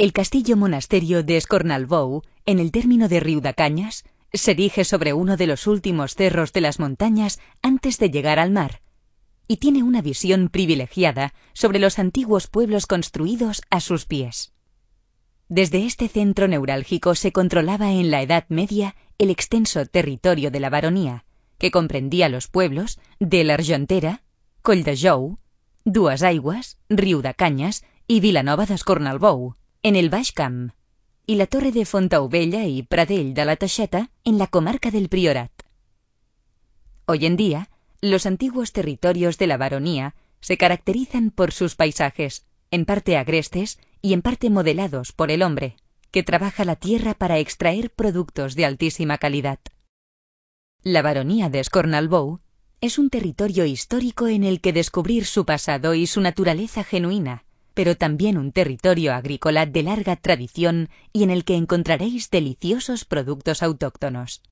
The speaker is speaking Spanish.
El castillo monasterio de Escornalbou, en el término de Riudacañas, se erige sobre uno de los últimos cerros de las montañas antes de llegar al mar, y tiene una visión privilegiada sobre los antiguos pueblos construidos a sus pies. Desde este centro neurálgico se controlaba en la Edad Media el extenso territorio de la baronía, que comprendía los pueblos de l'Argentera, Colldejou, Dues Aigües, Riudacañas y Vilanova d'Escornalbou, en el Baix Camp, y la torre de Fontaubella y Pradell de la en la comarca del Priorat. Hoy en día, los antiguos territorios de la baronía se caracterizan por sus paisajes, en parte agrestes y en parte modelados por el hombre, que trabaja la tierra para extraer productos de altísima calidad. La baronía de Escornalbou es un territorio histórico en el que descubrir su pasado y su naturaleza genuina, pero también un territorio agrícola de larga tradición y en el que encontraréis deliciosos productos autóctonos.